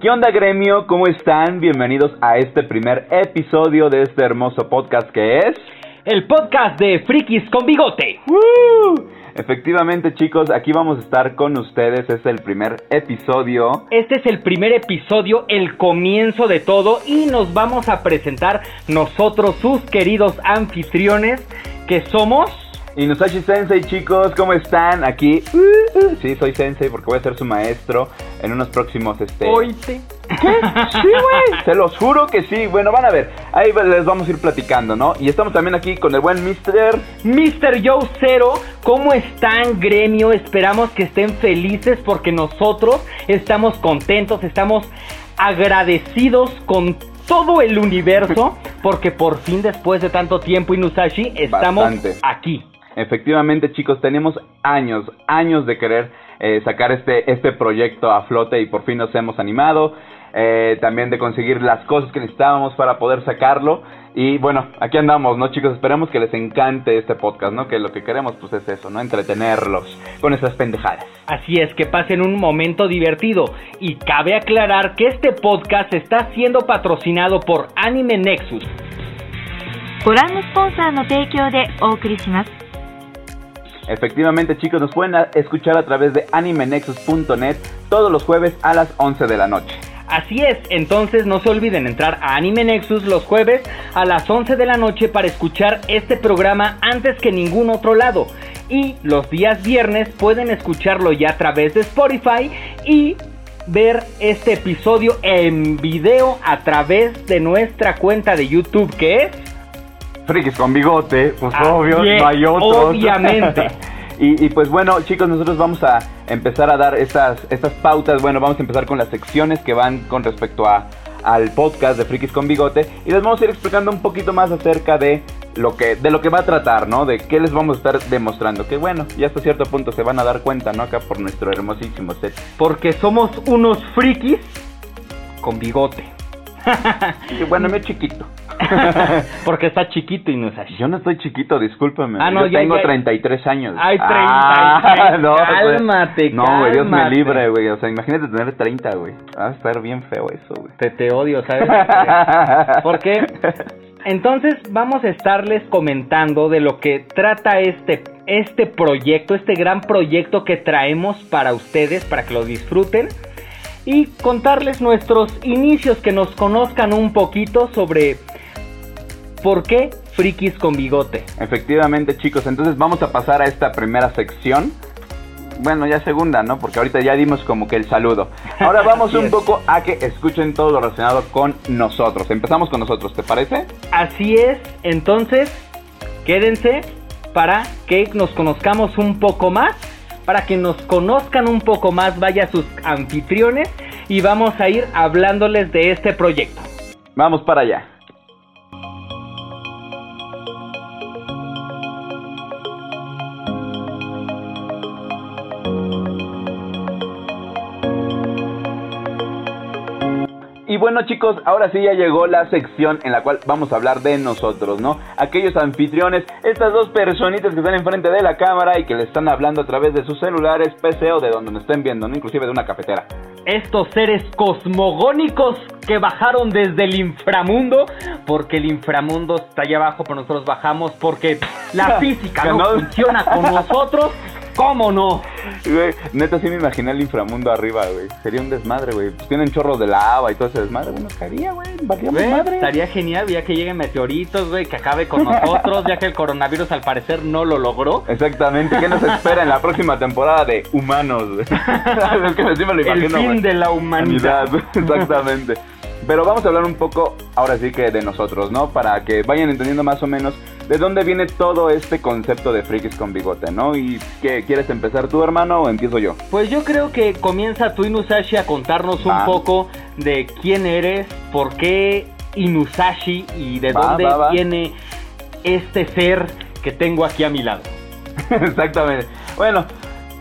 ¿Qué onda gremio? ¿Cómo están? Bienvenidos a este primer episodio de este hermoso podcast que es... El podcast de Frikis con Bigote. Efectivamente chicos, aquí vamos a estar con ustedes, es el primer episodio. Este es el primer episodio, el comienzo de todo y nos vamos a presentar nosotros, sus queridos anfitriones, que somos... Inusashi Sensei, chicos, ¿cómo están? Aquí, sí, soy Sensei porque voy a ser su maestro en unos próximos, este... Oite. ¿Qué? Sí, güey. Se los juro que sí. Bueno, van a ver. Ahí les vamos a ir platicando, ¿no? Y estamos también aquí con el buen Mr. Mr. Joe Zero, ¿cómo están, gremio? Esperamos que estén felices porque nosotros estamos contentos, estamos agradecidos con todo el universo porque por fin después de tanto tiempo Inusashi estamos Bastante. aquí. Efectivamente, chicos, tenemos años, años de querer eh, sacar este, este proyecto a flote y por fin nos hemos animado. eh, también de conseguir las cosas que necesitábamos para poder sacarlo. Y bueno, aquí andamos, ¿no, chicos? Esperemos que les encante este podcast, ¿no? Que lo que queremos, pues, es eso, ¿no? Entretenerlos con esas pendejadas. Así es, que pasen un momento divertido. Y cabe aclarar que este podcast está siendo patrocinado por Anime Nexus. ご覧のスポンサーの提供でお送りします。 Efectivamente, chicos, nos pueden escuchar a través de animenexus.net todos los jueves a las 11 de la noche. Así es, entonces no se olviden entrar a Anime Nexus los jueves a las 11 de la noche para escuchar este programa antes que ningún otro lado. Y los días viernes pueden escucharlo ya a través de Spotify y ver este episodio en video a través de nuestra cuenta de YouTube que es... Frikis con bigote, pues Ah, obvio, no hay otros. obviamente. y, y pues bueno, chicos, nosotros vamos a empezar a dar estas, estas pautas. Bueno, vamos a empezar con las secciones que van con respecto a, al podcast de Frikis con bigote. Y les vamos a ir explicando un poquito más acerca de lo que, de lo que va a tratar, ¿no? De qué les vamos a estar demostrando. Que bueno, ya hasta cierto punto se van a dar cuenta, ¿no? Acá por nuestro hermosísimo set. Porque somos unos frikis con bigote. Y bueno, me chiquito. Porque está chiquito y no es así. Yo no estoy chiquito, discúlpame. Ah, no, Yo ya, tengo ya. 33 años. Ay, 33. Ah, no, pues, Cálmate, No, güey, Dios me libre, güey. O sea, imagínate tener 30, güey. Va a estar bien feo eso, güey. Te, te odio, ¿sabes? ¿Por qué? Entonces vamos a estarles comentando de lo que trata este, este proyecto, este gran proyecto que traemos para ustedes, para que lo disfruten. Y contarles nuestros inicios, que nos conozcan un poquito sobre por qué frikis con bigote. Efectivamente, chicos. Entonces vamos a pasar a esta primera sección. Bueno, ya segunda, ¿no? Porque ahorita ya dimos como que el saludo. Ahora vamos un es. poco a que escuchen todo lo relacionado con nosotros. Empezamos con nosotros, ¿te parece? Así es, entonces quédense para que nos conozcamos un poco más, para que nos conozcan un poco más, vaya sus anfitriones y vamos a ir hablándoles de este proyecto. Vamos para allá. Y bueno chicos, ahora sí ya llegó la sección en la cual vamos a hablar de nosotros, ¿no? Aquellos anfitriones, estas dos personitas que están enfrente de la cámara y que le están hablando a través de sus celulares, PC o de donde nos estén viendo, ¿no? Inclusive de una cafetera. Estos seres cosmogónicos que bajaron desde el inframundo, porque el inframundo está allá abajo, pero nosotros bajamos porque la física no- funciona con nosotros. ¿Cómo no? Güey, neta sí me imaginé el inframundo arriba, güey. Sería un desmadre, güey. Pues tienen chorros de lava y todo ese desmadre. Uno caería, güey. Güey, madre. estaría genial ya que lleguen meteoritos, güey, que acabe con nosotros, ya que el coronavirus al parecer no lo logró. Exactamente. ¿Qué nos espera en la próxima temporada de Humanos, güey? es que me lo El imagino, fin güey. de la humanidad. Exactamente. Pero vamos a hablar un poco, ahora sí que de nosotros, ¿no? Para que vayan entendiendo más o menos de dónde viene todo este concepto de frikis con bigote, ¿no? ¿Y qué, quieres empezar tú, hermano, o empiezo yo? Pues yo creo que comienza tú, Inusashi, a contarnos un Va. poco de quién eres, por qué Inusashi y de Va, dónde va. viene este ser que tengo aquí a mi lado. Exactamente. Bueno,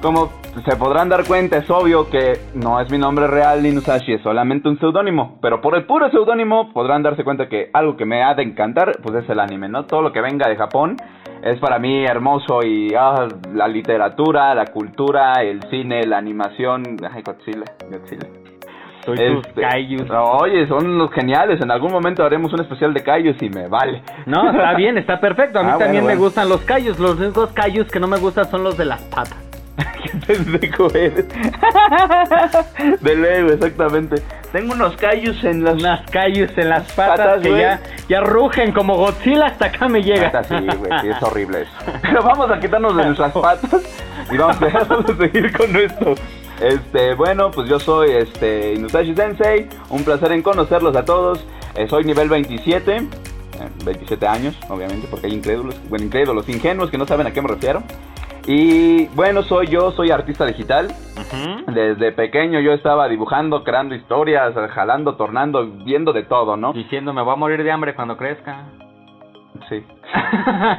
como se podrán dar cuenta, es obvio que no es mi nombre real, Inusashi, es solamente un seudónimo. Pero por el puro seudónimo podrán darse cuenta que algo que me ha de encantar, pues es el anime, ¿no? Todo lo que venga de Japón es para mí hermoso y ah, la literatura, la cultura, el cine, la animación. Ay, Godzilla, Godzilla. Tú y tus Este, kaijus. Oye, son los geniales. En algún momento haremos un especial de Kaijus y me vale. No, está bien, está perfecto. A mí Ah, también bueno, me gustan los callos. Los únicos callos que no me gustan son los de las patas. Qué pendejo eres. De luego, exactamente. Tengo unos Kaijus en las... Unas callos en las patas, Patas, que güey. ya, ya rugen como Godzilla hasta acá me llega. Neta, sí, güey, sí, es horrible eso. Pero vamos a quitarnos de nuestras patas y vamos a, vamos a seguir con esto. Este, bueno, pues yo soy este Inusashi Sensei, un placer en conocerlos a todos. Eh, soy nivel 27, eh, 27 años, obviamente, porque hay incrédulos, bueno, incrédulos, ingenuos que no saben a qué me refiero. Y bueno, soy yo, soy artista digital. Desde pequeño yo estaba dibujando, creando historias, jalando, tornando, viendo de todo, ¿no? Diciendo, me voy a morir de hambre cuando crezca. Sí.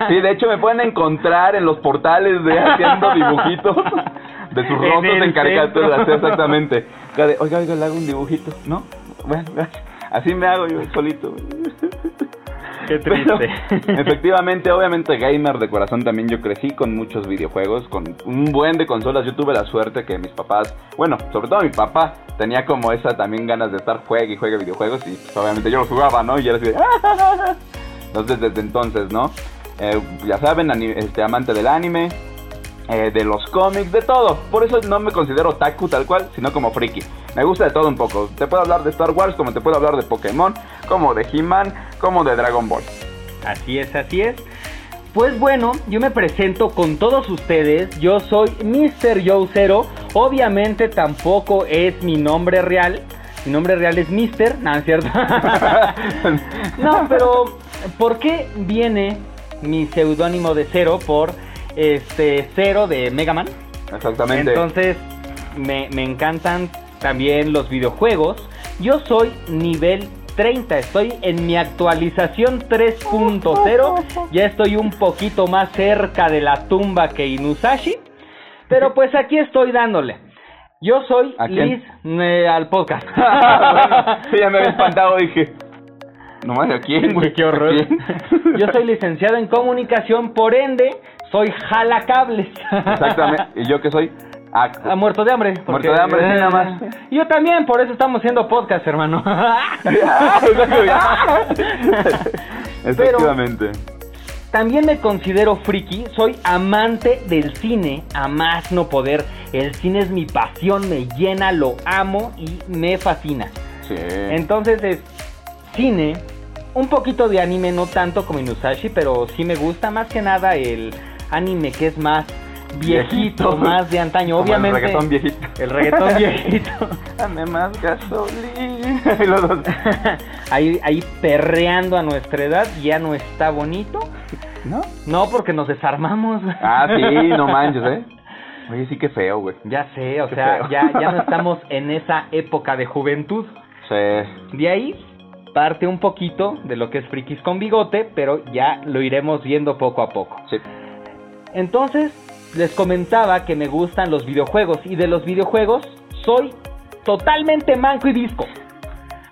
Sí, de hecho me pueden encontrar en los portales de haciendo dibujitos de sus rostros en, caricaturas, exactamente. Oiga, oiga, le hago un dibujito, ¿no? Bueno, así me hago yo solito. Qué Pero, triste. efectivamente, obviamente gamer de corazón también yo crecí con muchos videojuegos, con un buen de consolas. Yo tuve la suerte que mis papás, bueno, sobre todo mi papá, tenía como esa también ganas de estar juegue y juegue videojuegos y pues, obviamente yo los jugaba, ¿no? Y era así de... Entonces desde entonces, ¿no? Eh, ya saben, este, amante del anime, eh, de los cómics, de todo. Por eso no me considero otaku tal cual, sino como friki. Me gusta de todo un poco. Te puedo hablar de Star Wars, como te puedo hablar de Pokémon, como de He-Man, como de Dragon Ball. Así es, así es. Pues bueno, yo me presento con todos ustedes. Yo soy Mr. Joe Zero. Obviamente tampoco es mi nombre real. Mi nombre real es Mr. No, es cierto. no, pero ¿por qué viene mi seudónimo de Zero por este Zero de Mega Man? Exactamente. Entonces, me, me encantan también los videojuegos. Yo soy nivel 30, estoy en mi actualización 3.0. Ya estoy un poquito más cerca de la tumba que Inusashi. Pero pues aquí estoy dándole. Yo soy. Liz eh, al podcast. sí, ya me había espantado, dije. No mames, ¿a quién, güey? Qué horror. Yo soy licenciado en comunicación, por ende, soy jalacables. Exactamente. ¿Y yo qué soy? Ah, Ah, muerto de hambre. Muerto de hambre, sí, nada más. Yo también, por eso estamos haciendo podcast, hermano. Efectivamente. También me considero friki, soy amante del cine, a más no poder. El cine es mi pasión, me llena, lo amo y me fascina. Sí. Entonces es cine, un poquito de anime, no tanto como Inusashi, pero sí me gusta más que nada el anime que es más viejito, Viejito. más de antaño. Como Obviamente El reggaetón viejito. el reggaetón viejito. Dame más gasolina. Ahí, ahí perreando a nuestra edad ya no está bonito. ¿No? No, porque nos desarmamos. Ah, sí, no manches, ¿eh? Oye, sí que feo, güey. Ya sé, o Qué sea, feo. ya, ya no estamos en esa época de juventud. Sí. De ahí parte un poquito de lo que es frikis con bigote, pero ya lo iremos viendo poco a poco. Sí. Entonces, les comentaba que me gustan los videojuegos y de los videojuegos soy totalmente manco y disco.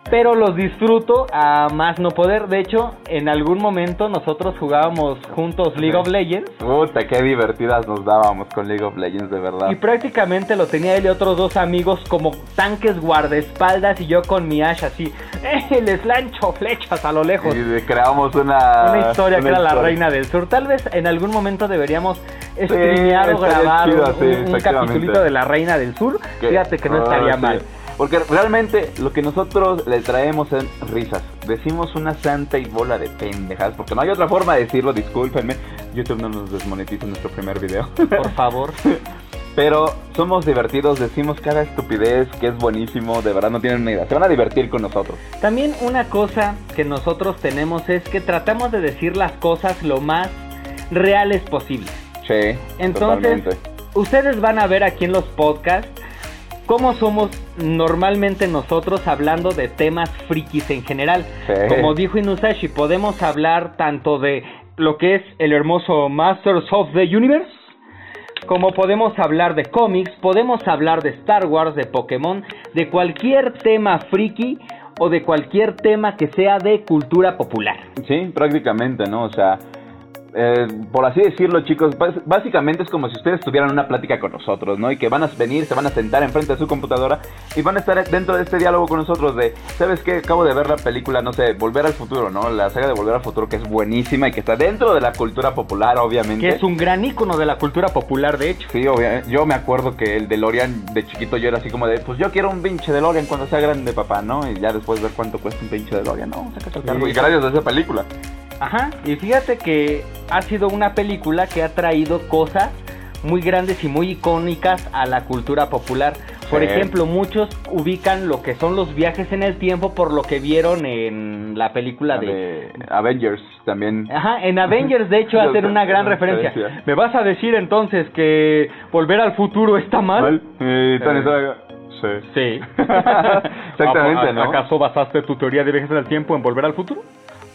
Pero los disfruto a más no poder. De hecho, en algún momento nosotros jugábamos juntos League of Legends. Puta, qué divertidas nos dábamos con League of Legends, de verdad. Y prácticamente lo tenía él y otros dos amigos como tanques guardaespaldas y yo con mi Ash así, ¡eh! Les lancho flechas a lo lejos. Y creamos una... Una historia que una era la reina del sur. Tal vez en algún momento deberíamos streamear o grabar chido, un, sí, un efectivamente. capitulito de la reina del sur. Que- Fíjate que no Ah, estaría sí. Porque realmente lo que nosotros le traemos son risas. Decimos una santa y bola de pendejas. Porque no hay otra forma de decirlo, discúlpenme. YouTube no nos desmonetiza nuestro primer video. Por favor. Pero somos divertidos, decimos cada estupidez que es buenísimo. De verdad no tienen una idea. Se van a divertir con nosotros. También una cosa que nosotros tenemos es que tratamos de decir las cosas lo más reales posible. Sí, Entonces, totalmente. ustedes van a ver aquí en los podcasts cómo somos normalmente nosotros hablando de temas frikis en general. Sí. Como dijo Inusashi, podemos hablar tanto de lo que es el hermoso Masters of the Universe, como podemos hablar de cómics, podemos hablar de Star Wars, de Pokémon, de cualquier tema friki o de cualquier tema que sea de cultura popular. Sí, prácticamente, ¿no? O sea, eh, por así decirlo, chicos, bás- básicamente es como si ustedes tuvieran una plática con nosotros, ¿no? Y que van a venir, se van a sentar enfrente de su computadora y van a estar dentro de este diálogo con nosotros de, ¿sabes qué? Acabo de ver la película, no sé, Volver al Futuro, ¿no? La saga de Volver al Futuro que es buenísima y que está dentro de la cultura popular, obviamente. Que es un gran ícono de la cultura popular, de hecho. Sí, obviamente. Yo me acuerdo que el DeLorean de chiquito yo era así como de, pues yo quiero un pinche DeLorean cuando sea grande, papá, ¿no? Y ya después ver cuánto cuesta un pinche DeLorean, ¿no? Sácate el Sí. cargo. Y gracias a esa película. Ajá, y fíjate que ha sido una película que ha traído cosas muy grandes y muy icónicas a la cultura popular. Por Sí. ejemplo, muchos ubican lo que son los viajes en el tiempo por lo que vieron en la película La de... de Avengers también. Ajá, en Avengers de hecho hacen una gran referencia. Referencia. ¿Me vas a decir entonces que volver al futuro está mal? Eh, Eh. Sí. Sí. Exactamente, ¿A- ¿no? ¿Acaso basaste tu teoría de viajes en el tiempo en volver al futuro?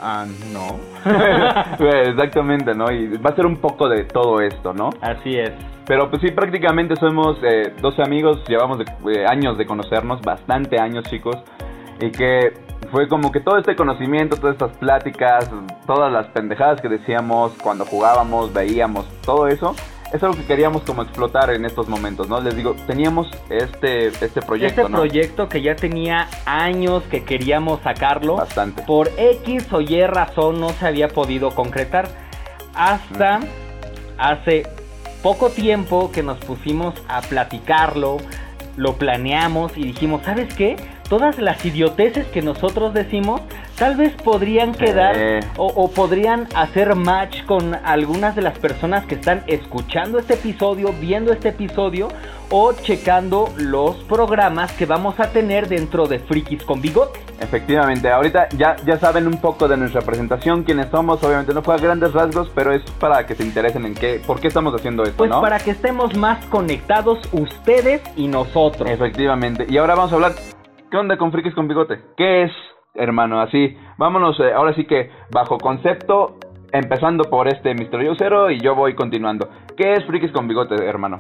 Ah, no. Exactamente, ¿no? Y va a ser un poco de todo esto, ¿no? Así es. Pero pues sí, prácticamente somos eh, 12 amigos, llevamos de- eh, años de conocernos, bastante años chicos, y que fue como que todo este conocimiento, todas estas pláticas, todas las pendejadas que decíamos cuando jugábamos, veíamos, todo eso, es algo que queríamos como explotar en estos momentos, ¿no? Les digo, teníamos este, este proyecto, este ¿no? proyecto que ya tenía años que queríamos sacarlo, Bastante. por X o Y razón no se había podido concretar. Hasta hace poco tiempo que nos pusimos a platicarlo, lo planeamos y dijimos, ¿sabes qué? Todas las idioteces que nosotros decimos tal vez podrían quedar o, o podrían hacer match con algunas de las personas que están escuchando este episodio, viendo este episodio o checando los programas que vamos a tener dentro de Frikis con Bigote. Efectivamente, ahorita ya, ya saben un poco de nuestra presentación, quiénes somos, obviamente no fue a grandes rasgos, pero es para que se interesen en qué, por qué estamos haciendo esto, Pues ¿no? para que estemos más conectados ustedes y nosotros. Efectivamente. Y ahora vamos a hablar, ¿qué onda con Frikis con Bigote? ¿Qué es, hermano? Así, vámonos, eh, ahora sí que bajo concepto, empezando por este Mr. Yosero y yo voy continuando. ¿Qué es Frikis con Bigote, hermano?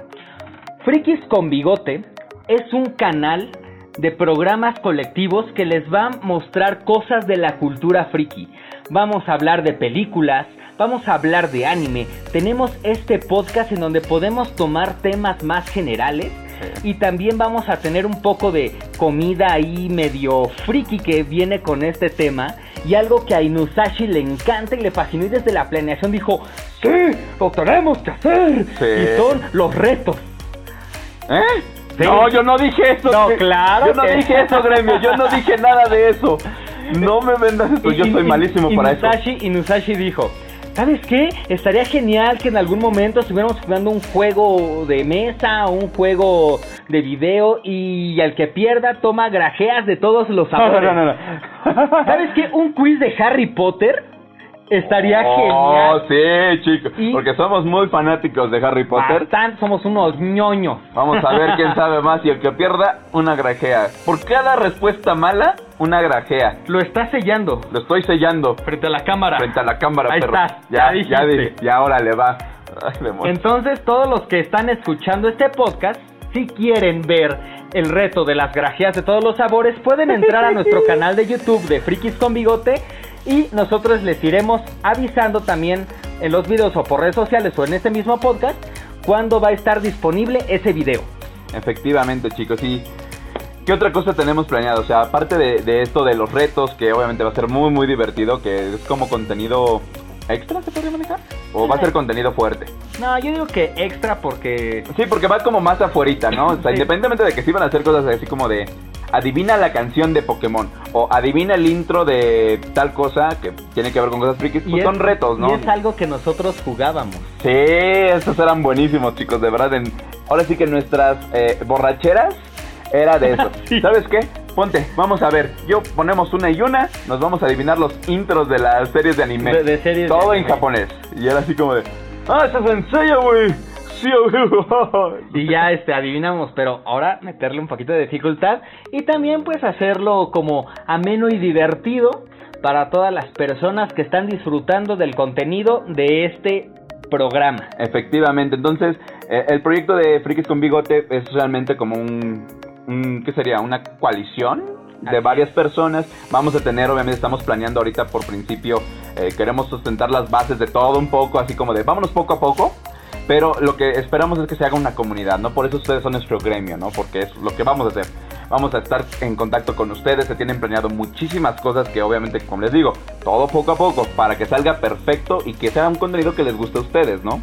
Frikis con Bigote es un canal de programas colectivos que les va a mostrar cosas de la cultura friki. Vamos a hablar de películas, vamos a hablar de anime. Tenemos este podcast en donde podemos tomar temas más generales y también vamos a tener un poco de comida ahí medio friki que viene con este tema y algo que a Inusashi le encanta y le fascinó y desde la planeación dijo, sí, lo tenemos que hacer. Sí. Y son los retos. ¿Eh? Sí. No, yo no dije eso. No, claro Yo no que- dije eso, gremio. Yo no dije nada de eso. No me vendas esto. Yo Y- soy y- malísimo para eso. Inusashi, Inusashi dijo, ¿sabes qué? Estaría genial que en algún momento estuviéramos jugando un juego de mesa o un juego de video y al que pierda toma grajeas de todos los sabores. no, no, no. ¿Sabes qué? Un quiz de Harry Potter estaría Oh, genial. sí, chicos. Porque somos muy fanáticos de Harry Potter. Bastante, somos unos ñoños. Vamos a ver quién sabe más y el que pierda, una grajea. Por cada respuesta mala, una grajea. Lo está sellando Lo estoy sellando frente a la cámara. frente a la cámara, Ahí perro. estás, Ya, ya dije, ya ahora le va. Ay. Entonces, todos los que están escuchando este podcast, si quieren ver el reto de las grajeas de todos los sabores, pueden entrar a nuestro canal de YouTube de Frikis con Bigote y nosotros les iremos avisando también en los videos o por redes sociales o en este mismo podcast cuándo va a estar disponible ese video. Efectivamente, chicos. Y ¿qué otra cosa tenemos planeado? O sea, aparte de, de esto de los retos, que obviamente va a ser muy, muy divertido, que es como contenido extra, ¿se podría manejar? ¿O va a ser contenido fuerte? No, yo digo que extra porque Sí, porque va como más afuerita, ¿no? O sea, Sí. independientemente de que sí van a hacer cosas así como de adivina la canción de Pokémon o adivina el intro de tal cosa que tiene que ver con cosas frikis, pues es- son retos, ¿no? Y es algo que nosotros jugábamos. Sí, esos eran buenísimos, chicos, de verdad. en- Ahora sí que nuestras eh, borracheras era de eso. Sí. ¿Sabes qué? Ponte, vamos a ver. Yo ponemos una y una, nos vamos a adivinar los intros de las series de anime. De- de series de Todo en anime. japonés. Y era así como de, ah, eso es en güey. Sí. Y ya este adivinamos, pero ahora meterle un poquito de dificultad y también pues hacerlo como ameno y divertido para todas las personas que están disfrutando del contenido de este programa. Efectivamente, entonces eh, el proyecto de Frikis con Bigote es realmente como un- ¿qué sería? ¿Una coalición? de varias personas. Vamos a tener, obviamente estamos planeando ahorita por principio, eh, queremos sustentar las bases de todo un poco, así como de vámonos poco a poco. Pero lo que esperamos es que se haga una comunidad, ¿no? Por eso ustedes son nuestro gremio, ¿no? Porque es lo que vamos a hacer. Vamos a estar en contacto con ustedes, se tienen planeado muchísimas cosas que obviamente, como les digo, todo poco a poco, para que salga perfecto y que sea un contenido que les guste a ustedes, ¿no?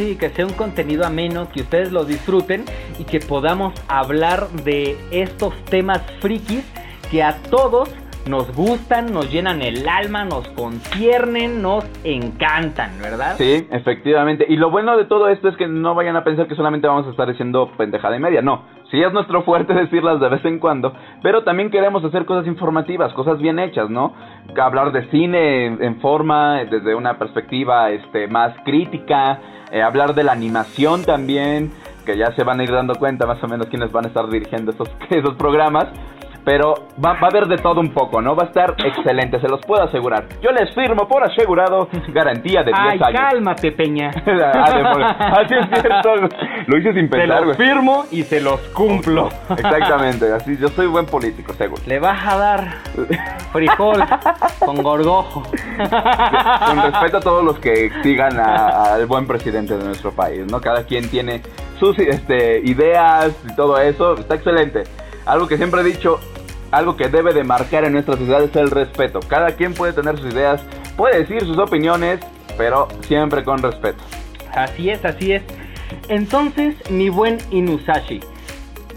Sí, que sea un contenido ameno, que ustedes lo disfruten y que podamos hablar de estos temas frikis que a todos nos gustan, nos llenan el alma, nos conciernen, nos encantan, ¿verdad? Sí, efectivamente. Y lo bueno de todo esto es que no vayan a pensar que solamente vamos a estar diciendo pendejada y media. No, sí es nuestro fuerte decirlas de vez en cuando, pero también queremos hacer cosas informativas, cosas bien hechas, ¿no? Hablar de cine en forma, desde una perspectiva este, más crítica, eh, hablar de la animación también, que ya se van a ir dando cuenta más o menos quiénes van a estar dirigiendo esos, esos programas. Pero va, va, a haber de todo un poco, ¿no? Va a estar excelente, se los puedo asegurar. Yo les firmo por asegurado garantía de 10 Ay, años. cálmate, Peña. ah, demonios. Así es cierto. Lo hice sin Se pensar, los güey. firmo y se los cumplo. Exactamente, así yo soy buen político, seguro. Le vas a dar frijol con gorgojo. Con respeto a todos los que sigan a- al buen presidente de nuestro país, ¿no? Cada quien tiene sus este, ideas y todo eso, está excelente. Algo que siempre he dicho, algo que debe de marcar en nuestra sociedad es el respeto. Cada quien puede tener sus ideas, puede decir sus opiniones, pero siempre con respeto. Así es, así es. Entonces, mi buen Inusashi,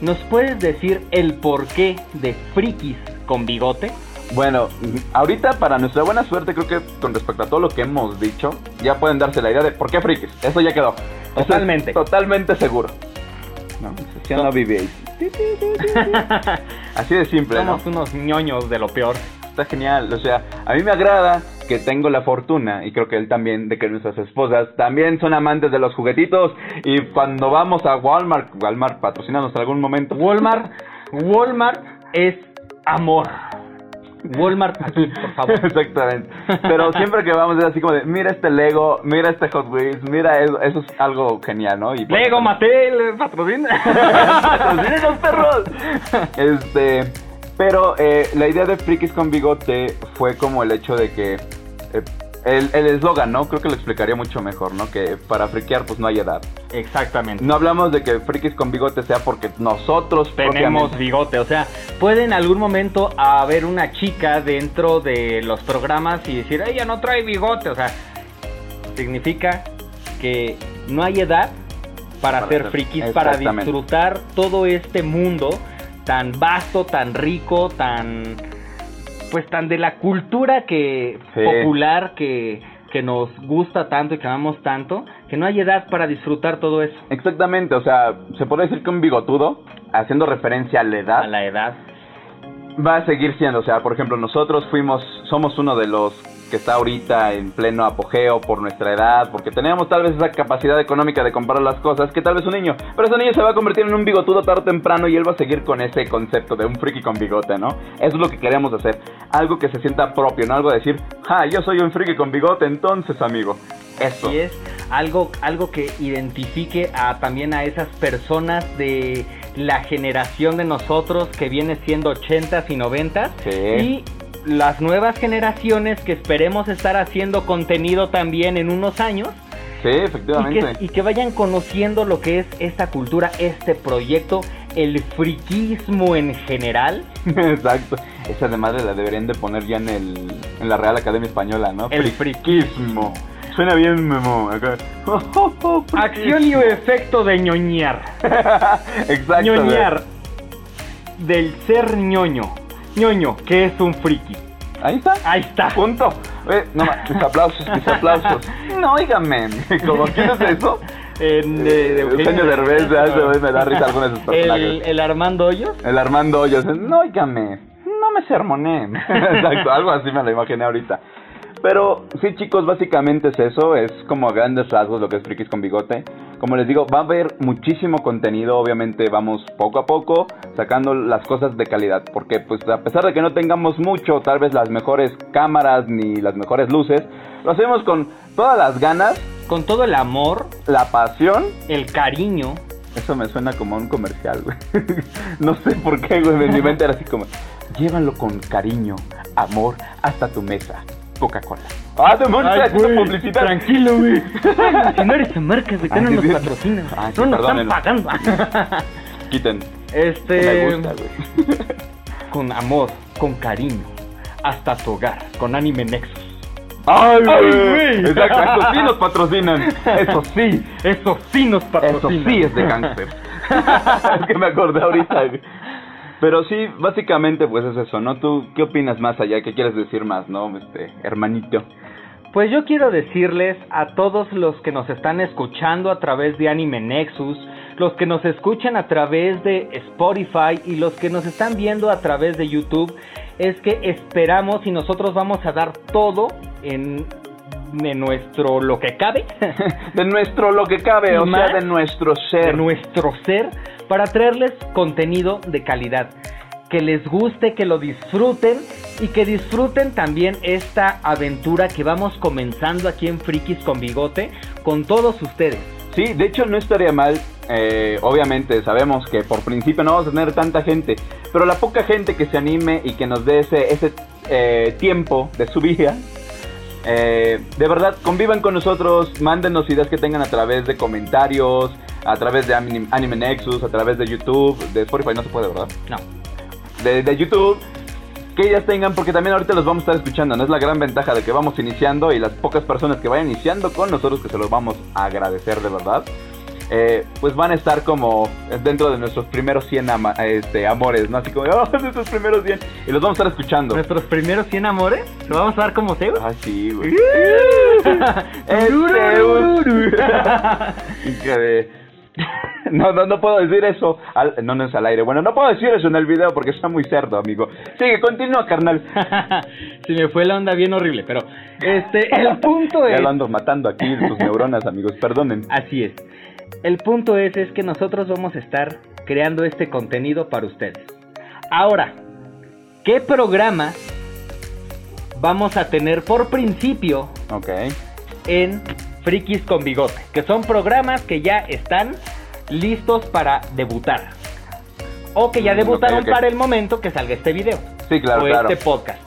¿nos puedes decir el porqué de frikis con bigote? Bueno, ahorita para nuestra buena suerte creo que con respecto a todo lo que hemos dicho, ya pueden darse la idea de por qué frikis. Eso ya quedó. Eso es Totalmente. totalmente seguro. ¿No? Si no BB-8. Así de simple, ¿no? Somos unos ñoños de lo peor. Está genial. O sea, a mí me agrada que tengo la fortuna, y creo que él también, de que nuestras esposas también son amantes de los juguetitos. Y cuando vamos a Walmart, Walmart patrocinanos en algún momento. Walmart, Walmart es amor. Walmart aquí, por favor. Exactamente. Pero siempre que vamos es así como de, mira este Lego, mira este Hot Wheels, mira eso, eso es algo genial, ¿no? Y Lego Mattel, patrocina. ¡Patrocínenos, perros! Este, pero eh, la idea de Frikis con Bigote fue como el hecho de que eh, el eslogan, ¿no? Creo que lo explicaría mucho mejor, ¿no? Que para friquear pues no hay edad. Exactamente. No hablamos de que Frikis con Bigote sea porque nosotros Tenemos bigote, o sea, puede en algún momento haber una chica dentro de los programas y decir, ella no trae bigote, o sea, significa que no hay edad para, Para ser frikis, para disfrutar todo este mundo tan vasto, tan rico, tan pues tan de la cultura que Sí. popular que que nos gusta tanto y que amamos tanto, que no hay edad para disfrutar todo eso. Exactamente, o sea, se puede decir que un bigotudo, haciendo referencia a la edad, A la edad. va a seguir siendo, o sea, por ejemplo, nosotros fuimos, somos uno de los que está ahorita en pleno apogeo por nuestra edad, porque tenemos tal vez esa capacidad económica de comprar las cosas que tal vez un niño, pero ese niño se va a convertir en un bigotudo tarde o temprano y él va a seguir con ese concepto de un friki con bigote, ¿no? Eso es lo que queremos hacer, algo que se sienta propio, no algo de decir, ja, yo soy un friki con bigote, entonces, amigo, eso. Así es, algo, algo que identifique a, también a esas personas de la generación de nosotros que viene siendo 80s y 90s Sí. y las nuevas generaciones que esperemos estar haciendo contenido también en unos años Sí, y efectivamente. que, y que vayan conociendo lo que es esta cultura, este proyecto, el friquismo en general. Exacto. Esa de madre la deberían de poner ya en el en la Real Academia Española, ¿no? El friquismo. Suena bien, Memo. Acción y efecto de ñoñar. Exacto. ñoñar del ser ñoño. Ñoño, que es un friki. Ahí está. Ahí está. Punto. Eh, no, ma- mis aplausos, mis aplausos. No, oígame. ¿Cómo quién es eso? En, eh, de Eugenio Derbez, ya se ve, me da risa algunos de el, personajes. el Armando Hoyos. El Armando Hoyos, no, oígame, no me sermoné. Exacto, algo así me lo imaginé ahorita. Pero sí, chicos, básicamente es eso, es como a grandes rasgos lo que es Frikis con Bigote. Como les digo, va a haber muchísimo contenido, obviamente vamos poco a poco sacando las cosas de calidad, porque pues a pesar de que no tengamos mucho, tal vez las mejores cámaras ni las mejores luces, lo hacemos con todas las ganas, Con todo el amor, la pasión el cariño. eso me suena como a un comercial, güey. no sé por qué, güey. En mi mente era así como, Llévalo con cariño, amor, hasta tu mesa. Coca-Cola. Ah, demonios, Ay, güey, publicidad. Tranquilo, güey. Si no eres marca, güey, no nos sí. patrocinan. Ay, sí, no nos están pagando. Quiten. Este. Me gusta, güey. Con amor, con cariño, hasta tu hogar, con Anime Nexus. Ay, güey. Exacto, eso sí nos patrocinan. Eso sí. Eso sí nos Eso patrocina. sí es de gangster. es que me acordé ahorita. güey. Pero sí, básicamente pues es eso, ¿no? ¿Tú qué opinas más allá? ¿Qué quieres decir más, no? Este, hermanito. Pues yo quiero decirles a todos los que nos están escuchando a través de Anime Nexus, los que nos escuchan a través de Spotify y los que nos están viendo a través de YouTube, es que esperamos y nosotros vamos a dar todo en, en nuestro lo que cabe, De nuestro lo que cabe, ¿Y o más? sea, de nuestro de ser. nuestro ser, para traerles contenido de calidad. Que les guste, que lo disfruten y que disfruten también esta aventura que vamos comenzando aquí en Frikis con Bigote con todos ustedes. Sí, de hecho no estaría mal. eh, obviamente sabemos que por principio no vamos a tener tanta gente, pero la poca gente que se anime y que nos dé ese, ese eh, tiempo de su vida, eh, de verdad convivan con nosotros, mándenos ideas que tengan a través de comentarios, a través de Anime, Anime Nexus, a través de YouTube, de Spotify no se puede, ¿verdad? No. de, de YouTube que ellas tengan, porque también ahorita los vamos a estar escuchando, ¿no? Es la gran ventaja de que vamos iniciando y las pocas personas que vayan iniciando con nosotros, que se los vamos a agradecer de verdad, eh, pues van a estar como dentro de nuestros primeros 100 ama- este, amores, ¿no? Así como, oh, nuestros primeros 100, y los vamos a estar escuchando. Nuestros primeros 100 amores, ¿lo vamos a dar como Zeus? Ah, sí, güey. No, no, no puedo decir eso. Al- no, no es al aire. Bueno, no puedo decir eso en el video porque está muy cerdo, amigo. Sigue, continúa, carnal. Se me fue la onda bien horrible, pero este, el punto Ya es... lo ando matando aquí tus neuronas, amigos. Perdonen. Así es. El punto es, es que nosotros vamos a estar creando este contenido para ustedes. Ahora, ¿qué programa vamos a tener por principio en Frikis con Bigote? Que son programas que ya están listos para debutar. O que ya Mm, debutaron para el momento que salga este video. Sí, claro, o claro. este podcast.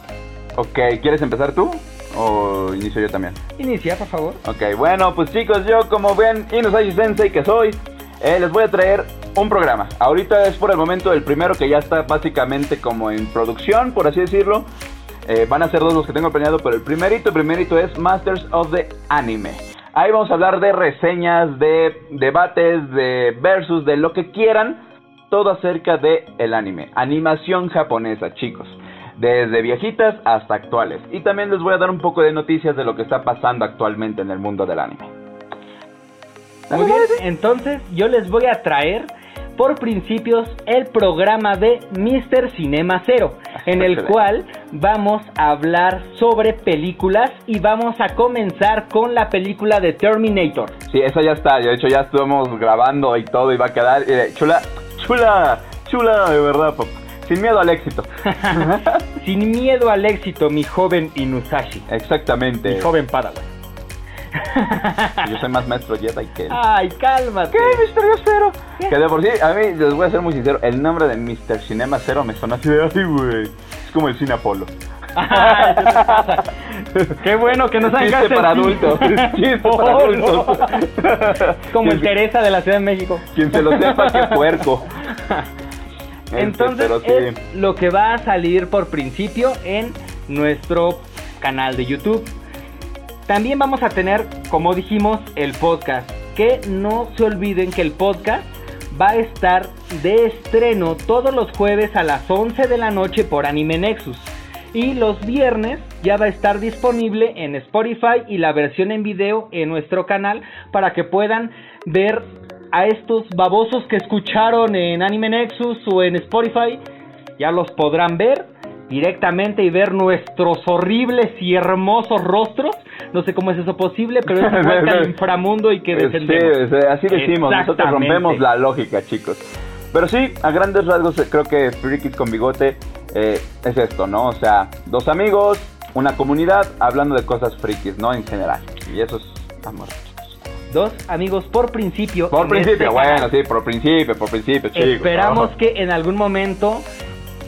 Ok, ¿quieres empezar tú? ¿O inicio yo también? Inicia, por favor. Ok, bueno, pues chicos, yo como ven, Inusashi Sensei que soy, eh, les voy a traer un programa. Ahorita es por el momento el primero que ya está básicamente como en producción, por así decirlo. Eh, van a ser dos los que tengo planeado, pero el primerito, el primerito es Masters of the Anime. Ahí vamos a hablar de reseñas, de debates, de versus, de lo que quieran, todo acerca de el anime, animación japonesa, chicos. Desde viejitas hasta actuales. Y también les voy a dar un poco de noticias de lo que está pasando actualmente en el mundo del anime. Muy bien, entonces yo les voy a traer por principios el programa de Mr. Cinema Cero, en el cual vamos a hablar sobre películas y vamos a comenzar con la película de Terminator. Sí, esa ya está. De hecho, ya estuvimos grabando y todo y va a quedar eh, chula, chula, chula, de verdad, papá. Sin miedo al éxito. Sin miedo al éxito, mi joven Inusashi, Exactamente. mi joven Padawan. Yo soy más maestro Jedi que él. Ay, cálmate. Misterio Cero? Que de por sí, a mí les voy a ser muy sincero, el nombre de Mr. Cinema Cero me suena así de ay, güey. Es como el cine Apolo. Ay, ¿qué pasa? Qué bueno que nos Chiste hagas para adultos. Chiste para Oh, no. adultos. Como el Teresa de la Ciudad de México. Quien se lo sepa, que puerco. Este, Entonces sí. es lo que va a salir por principio en nuestro canal de YouTube. También vamos a tener, como dijimos, el podcast. Que no se olviden que el podcast va a estar de estreno todos los jueves a las 11 de la noche por Anime Nexus. Y los viernes ya va a estar disponible en Spotify y la versión en video en nuestro canal para que puedan ver a estos babosos que escucharon en Anime Nexus o en Spotify. Ya los podrán ver directamente y ver nuestros horribles y hermosos rostros. No sé cómo es eso posible, pero es igual que al inframundo y que Eh, descendemos. Sí, sí, así decimos, nosotros rompemos la lógica, chicos. Pero sí, a grandes rasgos eh, creo que Frikis con bigote eh, es esto, ¿no? O sea, dos amigos, una comunidad hablando de cosas frikis, ¿no? En general. Y eso es amor. Dos amigos por principio. Por principio, este bueno, canal. sí, por principio, por principio, chicos. Esperamos Oh. que en algún momento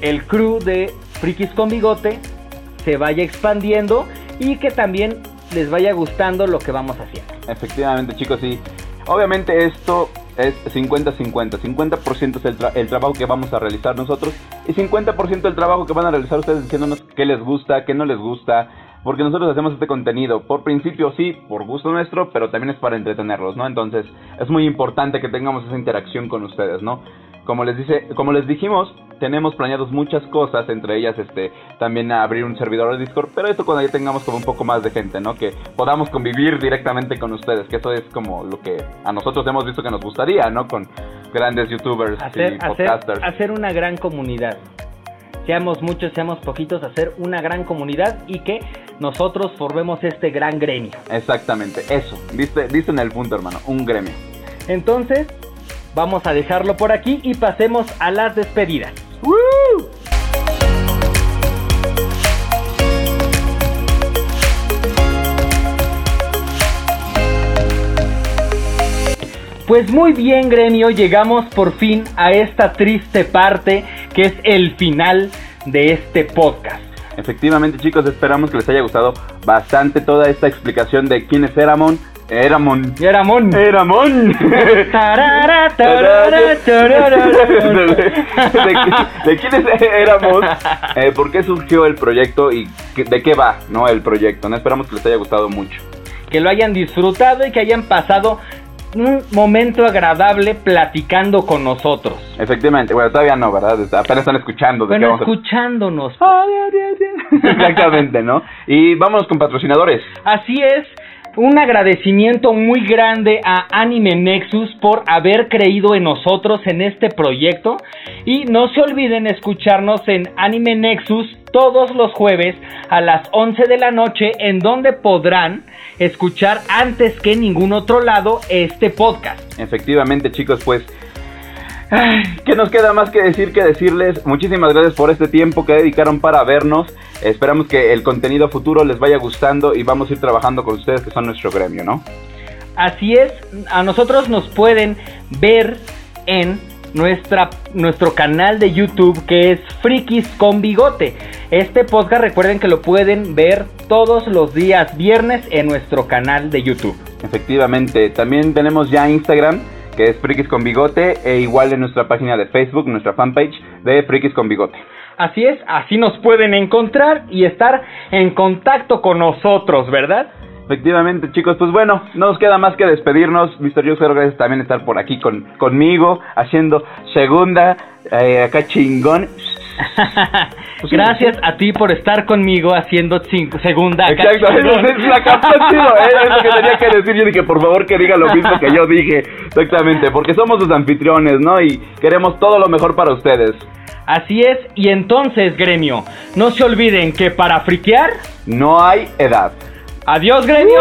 el crew de Frikis con Bigote se vaya expandiendo y que también les vaya gustando lo que vamos haciendo. Efectivamente, chicos, sí. Obviamente esto es 50-50. 50%, es el, el, trabajo que vamos a realizar nosotros y 50% el trabajo que van a realizar ustedes diciéndonos qué les gusta, qué no les gusta. Porque nosotros hacemos este contenido, por principio sí, por gusto nuestro, pero también es para entretenerlos, ¿no? Entonces es muy importante que tengamos esa interacción con ustedes, ¿no? Como les dice, como les dijimos, tenemos planeados muchas cosas, entre ellas este también abrir un servidor de Discord, pero esto cuando ya tengamos como un poco más de gente, ¿no? Que podamos convivir directamente con ustedes, que eso es como lo que a nosotros hemos visto que nos gustaría, ¿no? Con grandes youtubers y podcasters. Hacer, una gran comunidad. Seamos muchos, seamos poquitos, hacer una gran comunidad y que nosotros formemos este gran gremio. Exactamente, eso. Viste en el punto, hermano, un gremio. Entonces, vamos a dejarlo por aquí y pasemos a las despedidas. Pues muy bien gremio, llegamos por fin a esta triste parte que es el final de este podcast. Efectivamente chicos, esperamos que les haya gustado bastante toda esta explicación de quién es Eramon, Eramon. Eramon. Eramon. ¿De, quiénes éramos? Eh, ¿Por qué surgió el proyecto y de qué va no el proyecto? No esperamos que les haya gustado mucho. Que lo hayan disfrutado y que hayan pasado un momento agradable platicando con nosotros. Efectivamente, bueno, todavía no, ¿verdad? Apenas están escuchando. De bueno, escuchándonos. Exactamente, ¿no? Y vámonos con patrocinadores. Así es un agradecimiento muy grande a Anime Nexus por haber creído en nosotros en este proyecto y no se olviden escucharnos en Anime Nexus todos los jueves a las 11 de la noche en donde podrán escuchar antes que ningún otro lado este podcast. Efectivamente chicos, pues ¿Qué nos queda más que decir que decirles? Muchísimas gracias por este tiempo que dedicaron para vernos. Esperamos que el contenido futuro les vaya gustando y vamos a ir trabajando con ustedes que son nuestro gremio, ¿no? Así es, a nosotros nos pueden ver en nuestra, nuestro canal de YouTube que es Frikis con Bigote. Este podcast recuerden que lo pueden ver todos los días viernes en nuestro canal de YouTube. Efectivamente, también tenemos ya Instagram que es Frikis con Bigote, e igual en nuestra página de Facebook, nuestra fanpage de Frikis con Bigote. Así es, así nos pueden encontrar y estar en contacto con nosotros, ¿verdad? Efectivamente, chicos, pues bueno, no nos queda más que despedirnos. Misterioso, gracias también estar por aquí con, conmigo, haciendo segunda, eh, acá chingón. Pues Gracias a ti por estar conmigo haciendo cinco, segunda. Exacto, es la captó chido, ¿eh? es lo que tenía que decir. Yo dije, por favor, que diga lo mismo que yo dije. Exactamente, porque somos sus anfitriones, ¿no? Y queremos todo lo mejor para ustedes. Así es, y entonces, gremio, no se olviden que para friquear no hay edad. Adiós, gremio.